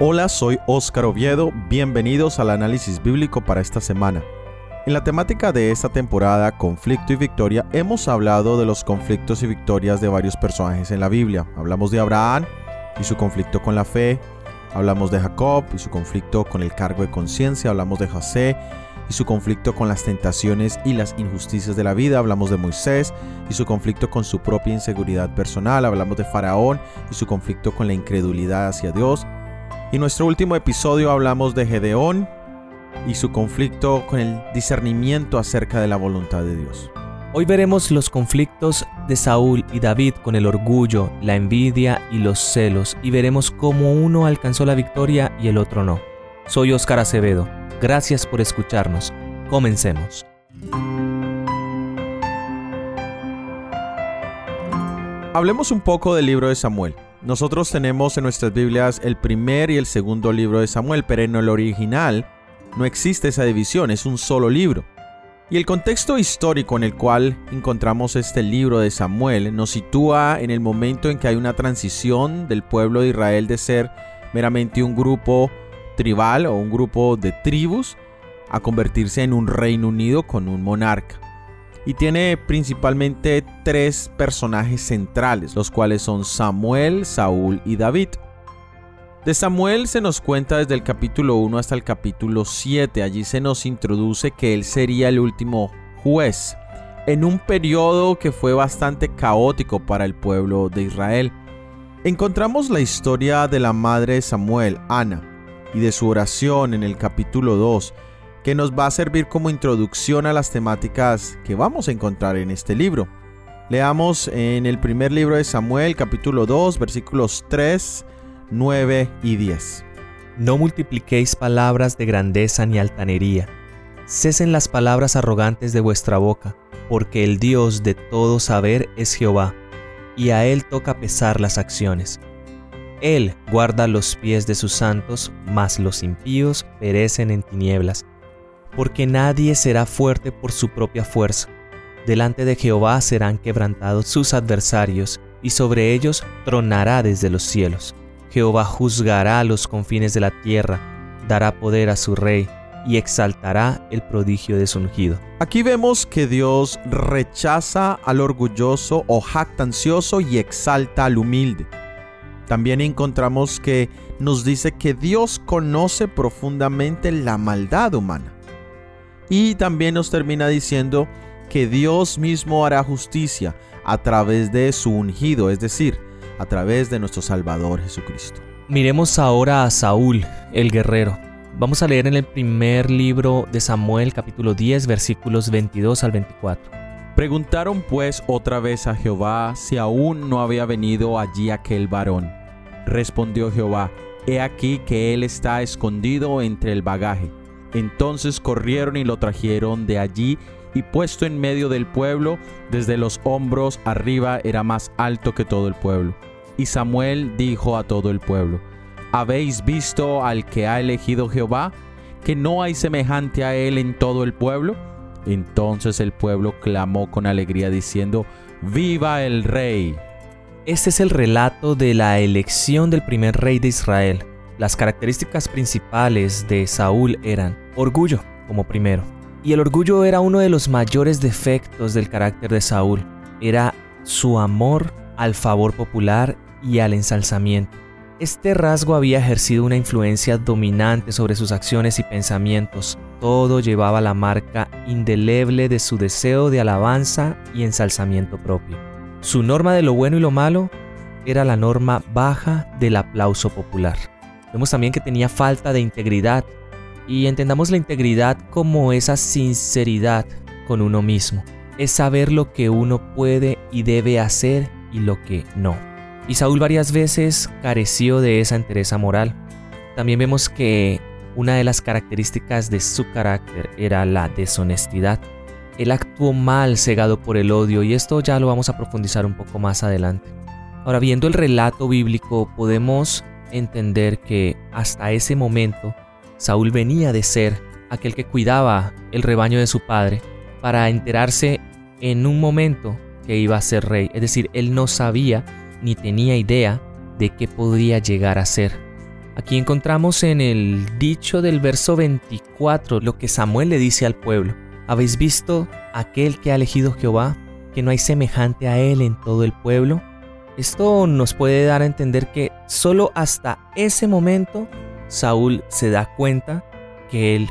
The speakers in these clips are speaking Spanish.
Hola, soy Óscar Oviedo, bienvenidos al análisis bíblico para esta semana. En la temática de esta temporada, Conflicto y Victoria, hemos hablado de los conflictos y victorias de varios personajes en la Biblia. Hablamos de Abraham y su conflicto con la fe, hablamos de Jacob y su conflicto con el cargo de conciencia, hablamos de José y su conflicto con las tentaciones y las injusticias de la vida, hablamos de Moisés y su conflicto con su propia inseguridad personal, hablamos de Faraón y su conflicto con la incredulidad hacia Dios, y en nuestro último episodio hablamos de Gedeón y su conflicto con el discernimiento acerca de la voluntad de Dios. Hoy veremos los conflictos de Saúl y David con el orgullo, la envidia y los celos y veremos cómo uno alcanzó la victoria y el otro no. Soy Óscar Acevedo. Gracias por escucharnos. Comencemos. Hablemos un poco del libro de Samuel. Nosotros tenemos en nuestras Biblias el primer y el segundo libro de Samuel, pero en el original no existe esa división, es un solo libro. Y el contexto histórico en el cual encontramos este libro de Samuel nos sitúa en el momento en que hay una transición del pueblo de Israel de ser meramente un grupo tribal o un grupo de tribus a convertirse en un reino unido con un monarca y tiene principalmente tres personajes centrales, los cuales son Samuel, Saúl y David. De Samuel se nos cuenta desde el capítulo 1 hasta el capítulo 7, allí se nos introduce que él sería el último juez, en un periodo que fue bastante caótico para el pueblo de Israel. Encontramos la historia de la madre de Samuel, Ana, y de su oración en el capítulo 2, que nos va a servir como introducción a las temáticas que vamos a encontrar en este libro. Leamos en el primer libro de Samuel, capítulo 2, versículos 3, 9 y 10. No multipliquéis palabras de grandeza ni altanería. Cesen las palabras arrogantes de vuestra boca, porque el Dios de todo saber es Jehová, y a Él toca pesar las acciones. Él guarda los pies de sus santos, mas los impíos perecen en tinieblas porque nadie será fuerte por su propia fuerza. Delante de Jehová serán quebrantados sus adversarios, y sobre ellos tronará desde los cielos. Jehová juzgará los confines de la tierra, dará poder a su rey, y exaltará el prodigio de su ungido. Aquí vemos que Dios rechaza al orgulloso o jactancioso y exalta al humilde. También encontramos que nos dice que Dios conoce profundamente la maldad humana. Y también nos termina diciendo que Dios mismo hará justicia a través de su ungido, es decir, a través de nuestro Salvador Jesucristo. Miremos ahora a Saúl, el guerrero. Vamos a leer en el primer libro de Samuel capítulo 10 versículos 22 al 24. Preguntaron pues otra vez a Jehová si aún no había venido allí aquel varón. Respondió Jehová, He aquí que él está escondido entre el bagaje. Entonces corrieron y lo trajeron de allí y puesto en medio del pueblo, desde los hombros arriba era más alto que todo el pueblo. Y Samuel dijo a todo el pueblo, ¿habéis visto al que ha elegido Jehová? ¿Que no hay semejante a él en todo el pueblo? Entonces el pueblo clamó con alegría diciendo, ¡Viva el rey! Este es el relato de la elección del primer rey de Israel. Las características principales de Saúl eran orgullo como primero. Y el orgullo era uno de los mayores defectos del carácter de Saúl. Era su amor al favor popular y al ensalzamiento. Este rasgo había ejercido una influencia dominante sobre sus acciones y pensamientos. Todo llevaba la marca indeleble de su deseo de alabanza y ensalzamiento propio. Su norma de lo bueno y lo malo era la norma baja del aplauso popular. Vemos también que tenía falta de integridad y entendamos la integridad como esa sinceridad con uno mismo. Es saber lo que uno puede y debe hacer y lo que no. Y Saúl varias veces careció de esa entereza moral. También vemos que una de las características de su carácter era la deshonestidad. Él actuó mal cegado por el odio y esto ya lo vamos a profundizar un poco más adelante. Ahora, viendo el relato bíblico, podemos entender que hasta ese momento Saúl venía de ser aquel que cuidaba el rebaño de su padre para enterarse en un momento que iba a ser rey. Es decir, él no sabía ni tenía idea de qué podría llegar a ser. Aquí encontramos en el dicho del verso 24 lo que Samuel le dice al pueblo. ¿Habéis visto aquel que ha elegido Jehová, que no hay semejante a él en todo el pueblo? Esto nos puede dar a entender que solo hasta ese momento Saúl se da cuenta que él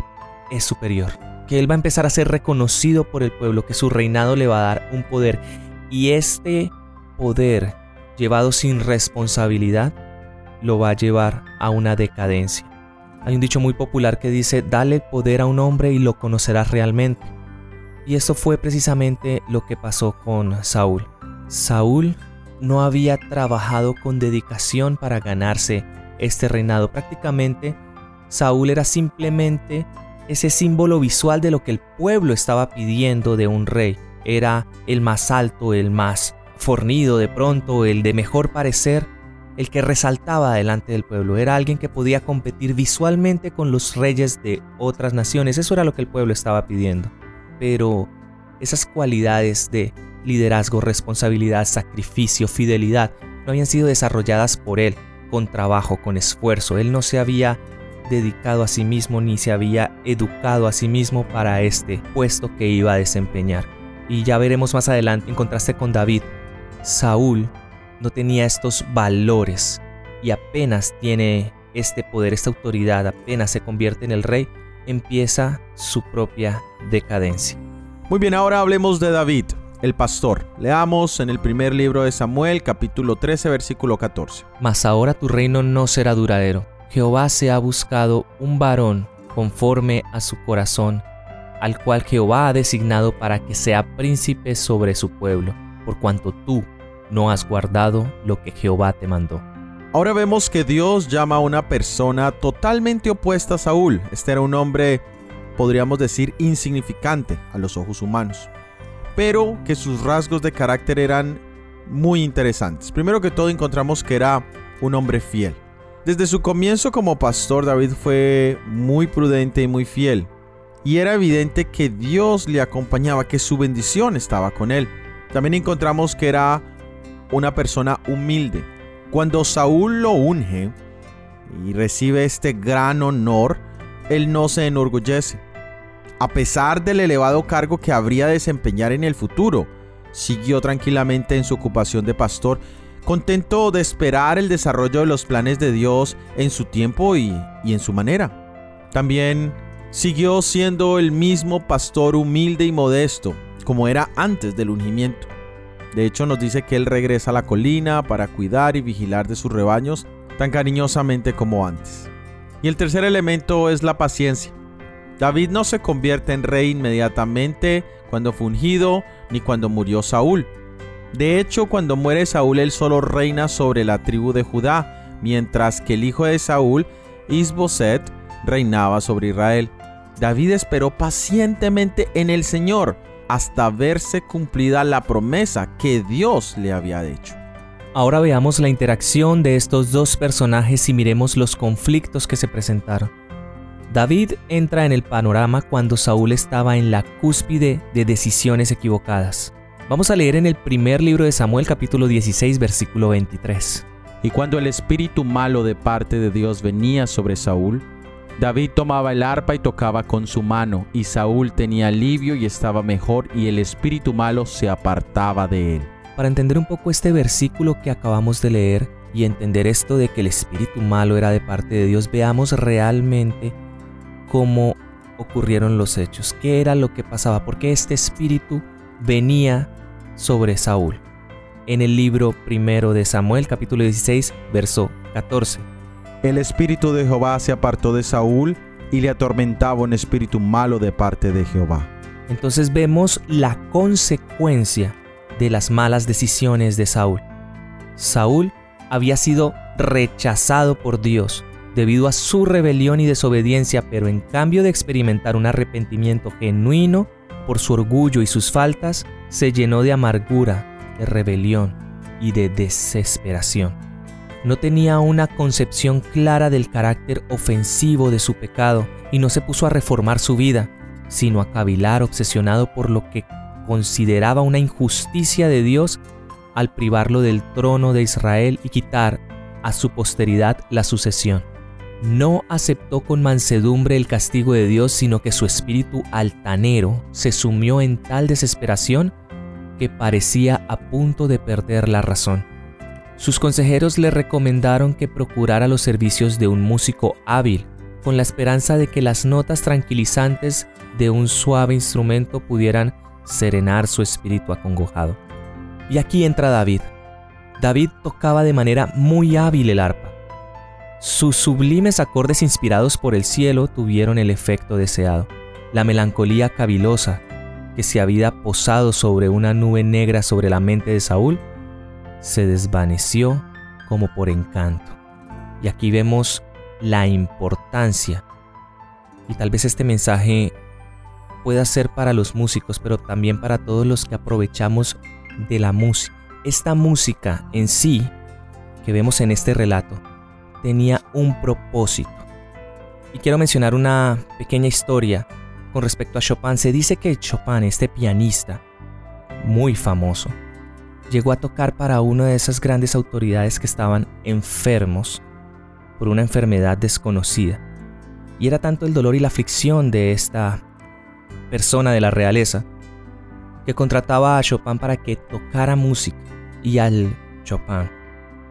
es superior, que él va a empezar a ser reconocido por el pueblo, que su reinado le va a dar un poder. Y este poder, llevado sin responsabilidad, lo va a llevar a una decadencia. Hay un dicho muy popular que dice, dale poder a un hombre y lo conocerás realmente. Y esto fue precisamente lo que pasó con Saúl. Saúl no había trabajado con dedicación para ganarse este reinado. Prácticamente Saúl era simplemente ese símbolo visual de lo que el pueblo estaba pidiendo de un rey. Era el más alto, el más fornido de pronto, el de mejor parecer, el que resaltaba delante del pueblo. Era alguien que podía competir visualmente con los reyes de otras naciones. Eso era lo que el pueblo estaba pidiendo. Pero esas cualidades de liderazgo, responsabilidad, sacrificio, fidelidad, no habían sido desarrolladas por él con trabajo, con esfuerzo. Él no se había dedicado a sí mismo ni se había educado a sí mismo para este puesto que iba a desempeñar. Y ya veremos más adelante en contraste con David. Saúl no tenía estos valores y apenas tiene este poder, esta autoridad, apenas se convierte en el rey, empieza su propia decadencia. Muy bien, ahora hablemos de David, el pastor. Leamos en el primer libro de Samuel, capítulo 13, versículo 14. Mas ahora tu reino no será duradero. Jehová se ha buscado un varón conforme a su corazón, al cual Jehová ha designado para que sea príncipe sobre su pueblo, por cuanto tú no has guardado lo que Jehová te mandó. Ahora vemos que Dios llama a una persona totalmente opuesta a Saúl. Este era un hombre, podríamos decir, insignificante a los ojos humanos, pero que sus rasgos de carácter eran muy interesantes. Primero que todo encontramos que era un hombre fiel. Desde su comienzo como pastor, David fue muy prudente y muy fiel. Y era evidente que Dios le acompañaba, que su bendición estaba con él. También encontramos que era una persona humilde. Cuando Saúl lo unge y recibe este gran honor, él no se enorgullece. A pesar del elevado cargo que habría de desempeñar en el futuro, siguió tranquilamente en su ocupación de pastor, contento de esperar el desarrollo de los planes de Dios en su tiempo y, y en su manera. También siguió siendo el mismo pastor humilde y modesto, como era antes del ungimiento. De hecho, nos dice que él regresa a la colina para cuidar y vigilar de sus rebaños tan cariñosamente como antes. Y el tercer elemento es la paciencia. David no se convierte en rey inmediatamente cuando fue ungido ni cuando murió Saúl. De hecho, cuando muere Saúl, él solo reina sobre la tribu de Judá, mientras que el hijo de Saúl, Isboset, reinaba sobre Israel. David esperó pacientemente en el Señor hasta verse cumplida la promesa que Dios le había hecho. Ahora veamos la interacción de estos dos personajes y miremos los conflictos que se presentaron. David entra en el panorama cuando Saúl estaba en la cúspide de decisiones equivocadas. Vamos a leer en el primer libro de Samuel capítulo 16 versículo 23. Y cuando el espíritu malo de parte de Dios venía sobre Saúl, David tomaba el arpa y tocaba con su mano, y Saúl tenía alivio y estaba mejor, y el espíritu malo se apartaba de él. Para entender un poco este versículo que acabamos de leer y entender esto de que el espíritu malo era de parte de Dios, veamos realmente cómo ocurrieron los hechos, qué era lo que pasaba, porque este espíritu venía sobre Saúl. En el libro primero de Samuel, capítulo 16, verso 14. El espíritu de Jehová se apartó de Saúl y le atormentaba un espíritu malo de parte de Jehová. Entonces vemos la consecuencia de las malas decisiones de Saúl. Saúl había sido rechazado por Dios debido a su rebelión y desobediencia, pero en cambio de experimentar un arrepentimiento genuino por su orgullo y sus faltas, se llenó de amargura, de rebelión y de desesperación no tenía una concepción clara del carácter ofensivo de su pecado y no se puso a reformar su vida, sino a cavilar obsesionado por lo que consideraba una injusticia de Dios al privarlo del trono de Israel y quitar a su posteridad la sucesión. No aceptó con mansedumbre el castigo de Dios, sino que su espíritu altanero se sumió en tal desesperación que parecía a punto de perder la razón. Sus consejeros le recomendaron que procurara los servicios de un músico hábil, con la esperanza de que las notas tranquilizantes de un suave instrumento pudieran serenar su espíritu acongojado. Y aquí entra David. David tocaba de manera muy hábil el arpa. Sus sublimes acordes inspirados por el cielo tuvieron el efecto deseado. La melancolía cavilosa que se había posado sobre una nube negra sobre la mente de Saúl se desvaneció como por encanto. Y aquí vemos la importancia. Y tal vez este mensaje pueda ser para los músicos, pero también para todos los que aprovechamos de la música. Esta música en sí, que vemos en este relato, tenía un propósito. Y quiero mencionar una pequeña historia con respecto a Chopin. Se dice que Chopin, este pianista muy famoso, llegó a tocar para una de esas grandes autoridades que estaban enfermos por una enfermedad desconocida. Y era tanto el dolor y la aflicción de esta persona de la realeza que contrataba a Chopin para que tocara música. Y al Chopin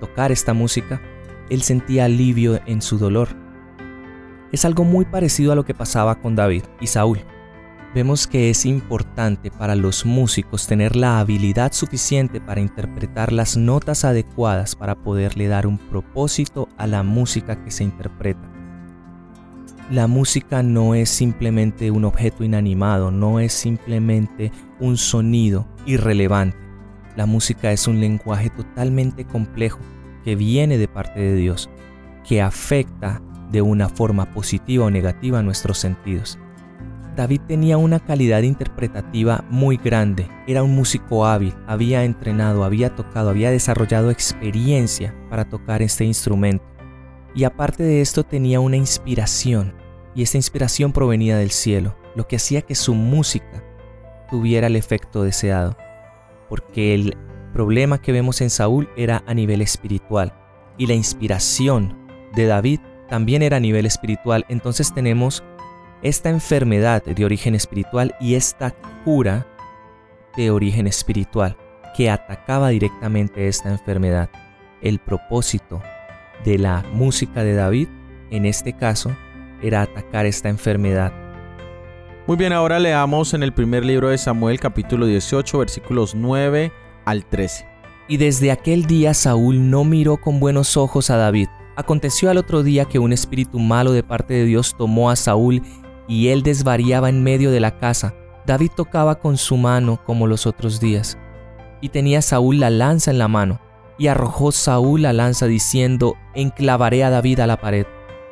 tocar esta música, él sentía alivio en su dolor. Es algo muy parecido a lo que pasaba con David y Saúl. Vemos que es importante para los músicos tener la habilidad suficiente para interpretar las notas adecuadas para poderle dar un propósito a la música que se interpreta. La música no es simplemente un objeto inanimado, no es simplemente un sonido irrelevante. La música es un lenguaje totalmente complejo que viene de parte de Dios, que afecta de una forma positiva o negativa nuestros sentidos. David tenía una calidad interpretativa muy grande, era un músico hábil, había entrenado, había tocado, había desarrollado experiencia para tocar este instrumento. Y aparte de esto tenía una inspiración, y esta inspiración provenía del cielo, lo que hacía que su música tuviera el efecto deseado, porque el problema que vemos en Saúl era a nivel espiritual y la inspiración de David también era a nivel espiritual. Entonces tenemos esta enfermedad de origen espiritual y esta cura de origen espiritual que atacaba directamente esta enfermedad. El propósito de la música de David, en este caso, era atacar esta enfermedad. Muy bien, ahora leamos en el primer libro de Samuel capítulo 18 versículos 9 al 13. Y desde aquel día Saúl no miró con buenos ojos a David. Aconteció al otro día que un espíritu malo de parte de Dios tomó a Saúl y él desvariaba en medio de la casa. David tocaba con su mano como los otros días. Y tenía Saúl la lanza en la mano. Y arrojó Saúl la lanza diciendo, enclavaré a David a la pared.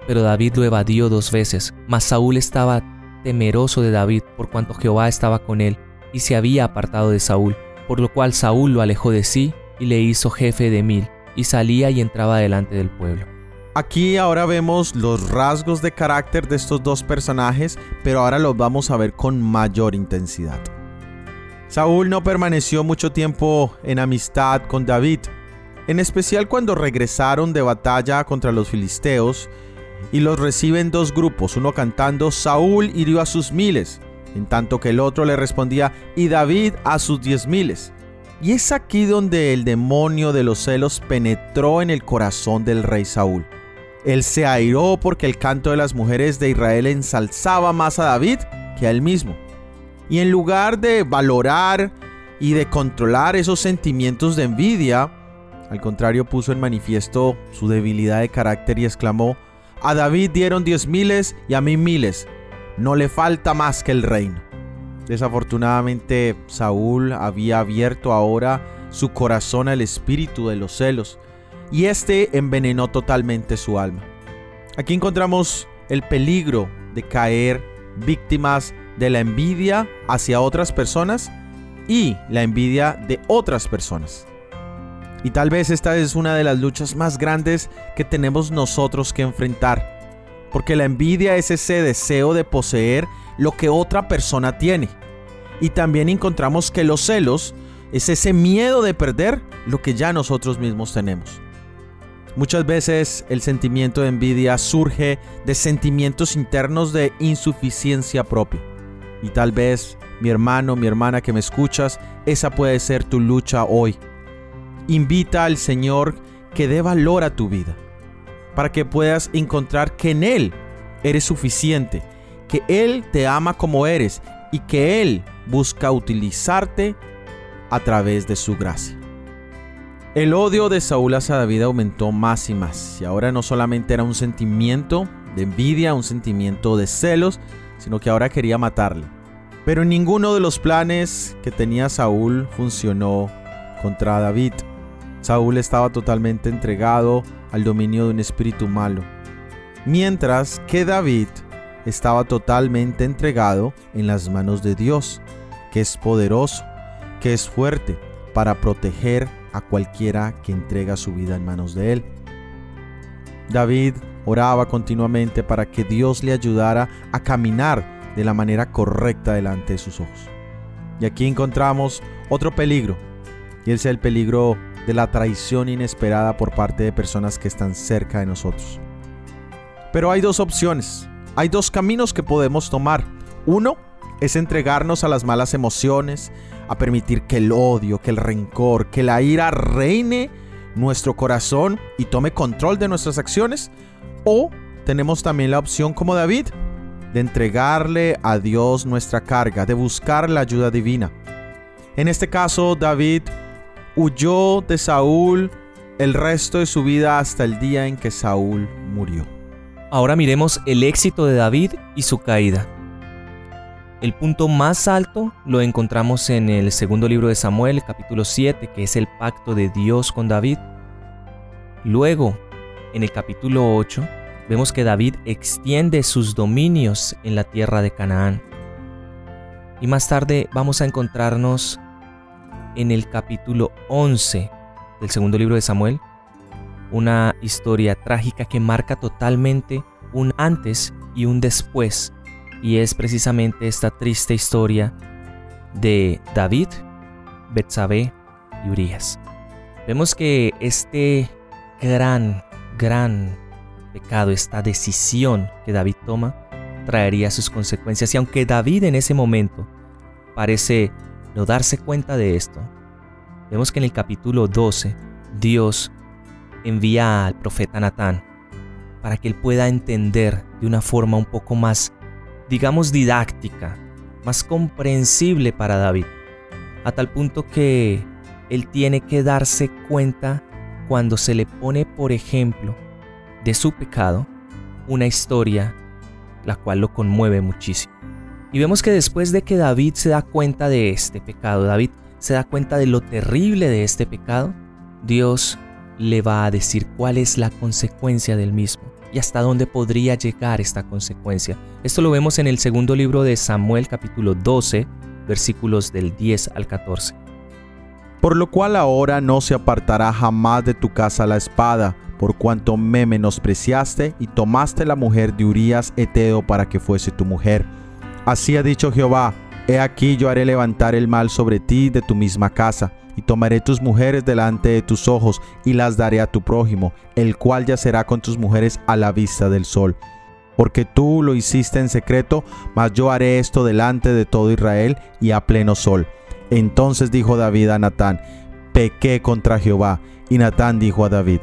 Pero David lo evadió dos veces. Mas Saúl estaba temeroso de David por cuanto Jehová estaba con él y se había apartado de Saúl por lo cual Saúl lo alejó de sí y le hizo jefe de mil, y salía y entraba delante del pueblo. Aquí ahora vemos los rasgos de carácter de estos dos personajes, pero ahora los vamos a ver con mayor intensidad. Saúl no permaneció mucho tiempo en amistad con David, en especial cuando regresaron de batalla contra los filisteos y los reciben dos grupos, uno cantando Saúl hirió a sus miles en tanto que el otro le respondía, y David a sus diez miles. Y es aquí donde el demonio de los celos penetró en el corazón del rey Saúl. Él se airó porque el canto de las mujeres de Israel ensalzaba más a David que a él mismo. Y en lugar de valorar y de controlar esos sentimientos de envidia, al contrario puso en manifiesto su debilidad de carácter y exclamó, a David dieron diez miles y a mí miles, no le falta más que el reino. Desafortunadamente, Saúl había abierto ahora su corazón al espíritu de los celos, y este envenenó totalmente su alma. Aquí encontramos el peligro de caer víctimas de la envidia hacia otras personas y la envidia de otras personas. Y tal vez esta es una de las luchas más grandes que tenemos nosotros que enfrentar porque la envidia es ese deseo de poseer lo que otra persona tiene. Y también encontramos que los celos es ese miedo de perder lo que ya nosotros mismos tenemos. Muchas veces el sentimiento de envidia surge de sentimientos internos de insuficiencia propia. Y tal vez, mi hermano, mi hermana que me escuchas, esa puede ser tu lucha hoy. Invita al Señor que dé valor a tu vida, para que puedas encontrar que en Él eres suficiente, que Él te ama como eres y que Él busca utilizarte a través de su gracia. El odio de Saúl hacia David aumentó más y más, y ahora no solamente era un sentimiento de envidia, un sentimiento de celos, sino que ahora quería matarle. Pero ninguno de los planes que tenía Saúl funcionó contra David. Saúl estaba totalmente entregado al dominio de un espíritu malo, mientras que David estaba totalmente entregado en las manos de Dios, que es poderoso, que es fuerte para proteger a cualquiera que entrega su vida en manos de él. David oraba continuamente para que Dios le ayudara a caminar de la manera correcta delante de sus ojos. Y aquí encontramos otro peligro, y es el peligro de la traición inesperada por parte de personas que están cerca de nosotros. Pero hay dos opciones, hay dos caminos que podemos tomar. Uno es entregarnos a las malas emociones, a permitir que el odio, que el rencor, que la ira reine nuestro corazón y tome control de nuestras acciones. O tenemos también la opción como David, de entregarle a Dios nuestra carga, de buscar la ayuda divina. En este caso, David huyó de Saúl el resto de su vida hasta el día en que Saúl murió. Ahora miremos el éxito de David y su caída. El punto más alto lo encontramos en el segundo libro de Samuel, capítulo 7, que es el pacto de Dios con David. Luego, en el capítulo 8, vemos que David extiende sus dominios en la tierra de Canaán. Y más tarde vamos a encontrarnos en el capítulo 11 del segundo libro de Samuel, una historia trágica que marca totalmente un antes y un después y es precisamente esta triste historia de David, Betsabé y Urias. Vemos que este gran, gran pecado, esta decisión que David toma, traería sus consecuencias. Y aunque David en ese momento parece no darse cuenta de esto, vemos que en el capítulo 12 Dios envía al profeta Natán para que él pueda entender de una forma un poco más digamos, didáctica, más comprensible para David, a tal punto que él tiene que darse cuenta cuando se le pone, por ejemplo, de su pecado, una historia la cual lo conmueve muchísimo. Y vemos que después de que David se da cuenta de este pecado, David se da cuenta de lo terrible de este pecado, Dios le va a decir cuál es la consecuencia del mismo y hasta dónde podría llegar esta consecuencia. Esto lo vemos en el segundo libro de Samuel capítulo 12, versículos del 10 al 14. Por lo cual ahora no se apartará jamás de tu casa la espada, por cuanto me menospreciaste y tomaste la mujer de Urías Eteo para que fuese tu mujer. Así ha dicho Jehová, he aquí yo haré levantar el mal sobre ti de tu misma casa y tomaré tus mujeres delante de tus ojos y las daré a tu prójimo, el cual yacerá con tus mujeres a la vista del sol. Porque tú lo hiciste en secreto, mas yo haré esto delante de todo Israel y a pleno sol. Entonces dijo David a Natán, pequé contra Jehová. Y Natán dijo a David,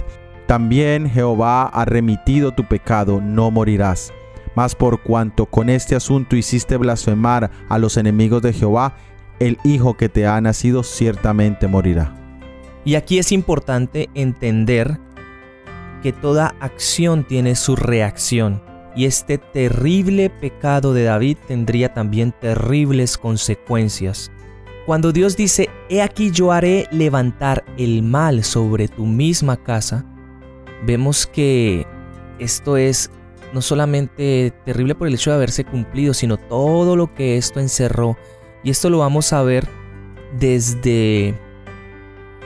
también Jehová ha remitido tu pecado, no morirás. Mas por cuanto con este asunto hiciste blasfemar a los enemigos de Jehová, el hijo que te ha nacido ciertamente morirá. Y aquí es importante entender que toda acción tiene su reacción. Y este terrible pecado de David tendría también terribles consecuencias. Cuando Dios dice, He aquí yo haré levantar el mal sobre tu misma casa, vemos que esto es no solamente terrible por el hecho de haberse cumplido, sino todo lo que esto encerró. Y esto lo vamos a ver desde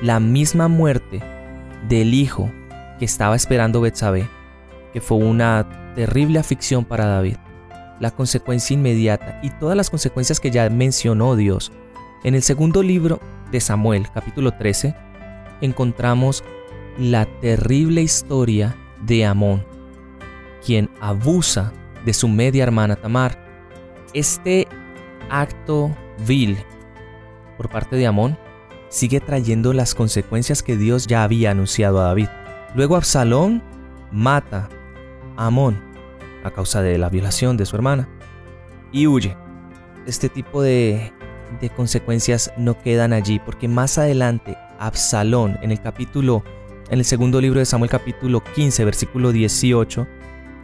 la misma muerte del hijo que estaba esperando Betsabé, que fue una terrible aflicción para David, la consecuencia inmediata y todas las consecuencias que ya mencionó Dios. En el segundo libro de Samuel, capítulo 13, encontramos la terrible historia de Amón, quien abusa de su media hermana Tamar. Este acto vil por parte de Amón sigue trayendo las consecuencias que Dios ya había anunciado a David. Luego Absalón mata a Amón a causa de la violación de su hermana y huye. Este tipo de, de consecuencias no quedan allí porque más adelante Absalón en el capítulo en el segundo libro de Samuel capítulo 15 versículo 18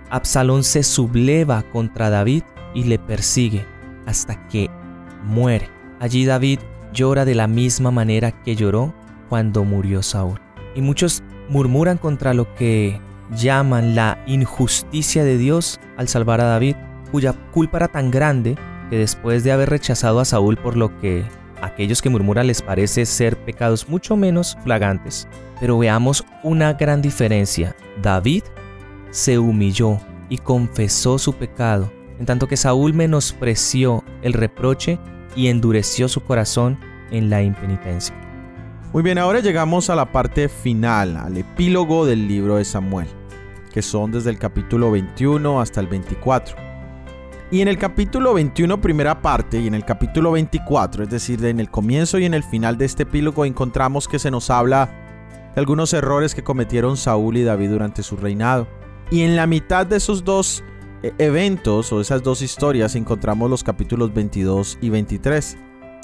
Absalón se subleva contra David y le persigue hasta que muere. Allí David llora de la misma manera que lloró cuando murió Saúl. Y muchos murmuran contra lo que llaman la injusticia de Dios al salvar a David, cuya culpa era tan grande que después de haber rechazado a Saúl por lo que a aquellos que murmuran les parece ser pecados mucho menos flagrantes. Pero veamos una gran diferencia. David se humilló y confesó su pecado, en tanto que Saúl menospreció el reproche y endureció su corazón en la impenitencia. Muy bien, ahora llegamos a la parte final, al epílogo del libro de Samuel, que son desde el capítulo 21 hasta el 24. Y en el capítulo 21, primera parte, y en el capítulo 24, es decir, en el comienzo y en el final de este epílogo, encontramos que se nos habla de algunos errores que cometieron Saúl y David durante su reinado. Y en la mitad de esos dos eh, eventos o esas dos historias encontramos los capítulos 22 y 23.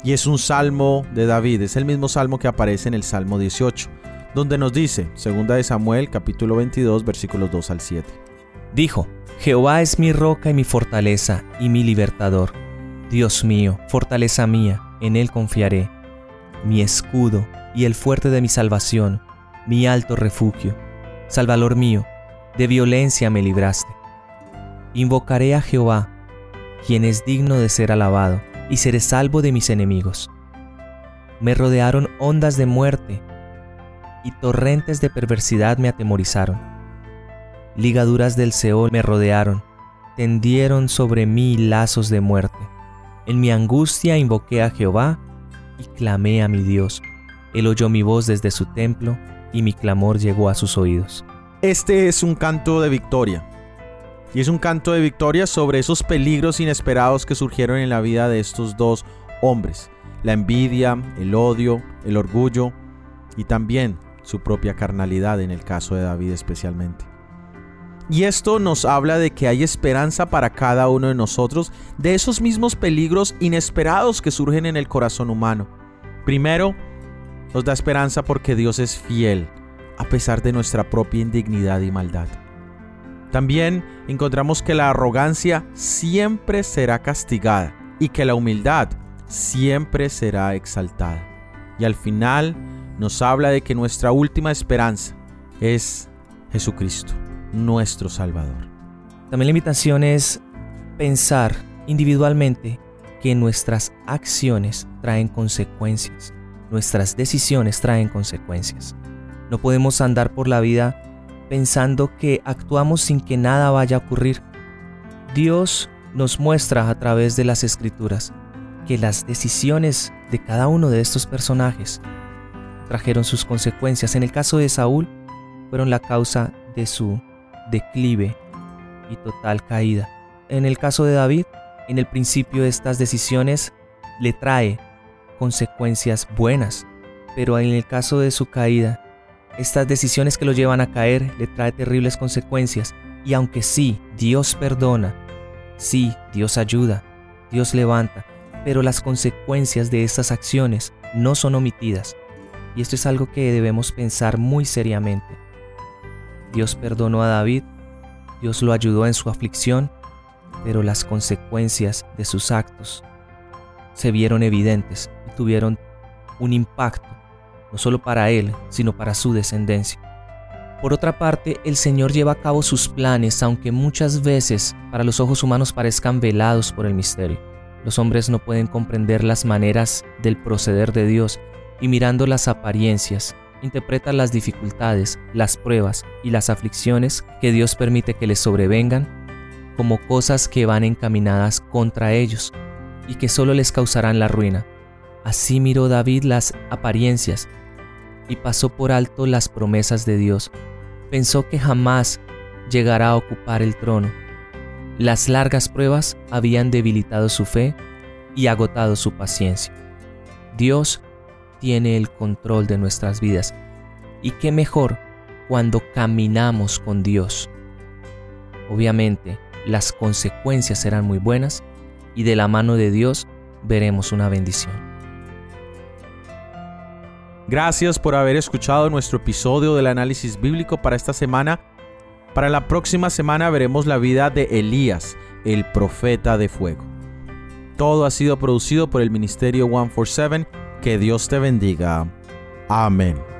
Y es un salmo de David, es el mismo salmo que aparece en el Salmo 18, donde nos dice, segunda de Samuel capítulo 22 versículos 2 al 7. Dijo, Jehová es mi roca y mi fortaleza y mi libertador. Dios mío, fortaleza mía, en él confiaré. Mi escudo y el fuerte de mi salvación, mi alto refugio. Salvador mío, de violencia me libraste. Invocaré a Jehová, quien es digno de ser alabado, y seré salvo de mis enemigos. Me rodearon ondas de muerte, y torrentes de perversidad me atemorizaron. Ligaduras del Seol me rodearon, tendieron sobre mí lazos de muerte. En mi angustia invoqué a Jehová y clamé a mi Dios. Él oyó mi voz desde su templo y mi clamor llegó a sus oídos. Este es un canto de victoria. Y es un canto de victoria sobre esos peligros inesperados que surgieron en la vida de estos dos hombres. La envidia, el odio, el orgullo y también su propia carnalidad en el caso de David especialmente. Y esto nos habla de que hay esperanza para cada uno de nosotros de esos mismos peligros inesperados que surgen en el corazón humano. Primero, nos da esperanza porque Dios es fiel a pesar de nuestra propia indignidad y maldad. También encontramos que la arrogancia siempre será castigada y que la humildad siempre será exaltada. Y al final nos habla de que nuestra última esperanza es Jesucristo, nuestro Salvador. También la invitación es pensar individualmente que nuestras acciones traen consecuencias, nuestras decisiones traen consecuencias. No podemos andar por la vida pensando que actuamos sin que nada vaya a ocurrir. Dios nos muestra a través de las escrituras que las decisiones de cada uno de estos personajes trajeron sus consecuencias. En el caso de Saúl, fueron la causa de su declive y total caída. En el caso de David, en el principio estas decisiones le trae consecuencias buenas, pero en el caso de su caída, estas decisiones que lo llevan a caer le trae terribles consecuencias y aunque sí, Dios perdona, sí, Dios ayuda, Dios levanta, pero las consecuencias de estas acciones no son omitidas. Y esto es algo que debemos pensar muy seriamente. Dios perdonó a David, Dios lo ayudó en su aflicción, pero las consecuencias de sus actos se vieron evidentes y tuvieron un impacto no solo para él, sino para su descendencia. Por otra parte, el Señor lleva a cabo sus planes, aunque muchas veces para los ojos humanos parezcan velados por el misterio. Los hombres no pueden comprender las maneras del proceder de Dios y mirando las apariencias, interpretan las dificultades, las pruebas y las aflicciones que Dios permite que les sobrevengan como cosas que van encaminadas contra ellos y que solo les causarán la ruina. Así miró David las apariencias y pasó por alto las promesas de Dios. Pensó que jamás llegará a ocupar el trono. Las largas pruebas habían debilitado su fe y agotado su paciencia. Dios tiene el control de nuestras vidas. Y qué mejor cuando caminamos con Dios. Obviamente, las consecuencias serán muy buenas y de la mano de Dios veremos una bendición. Gracias por haber escuchado nuestro episodio del análisis bíblico para esta semana. Para la próxima semana veremos la vida de Elías, el profeta de fuego. Todo ha sido producido por el Ministerio 147. Que Dios te bendiga. Amén.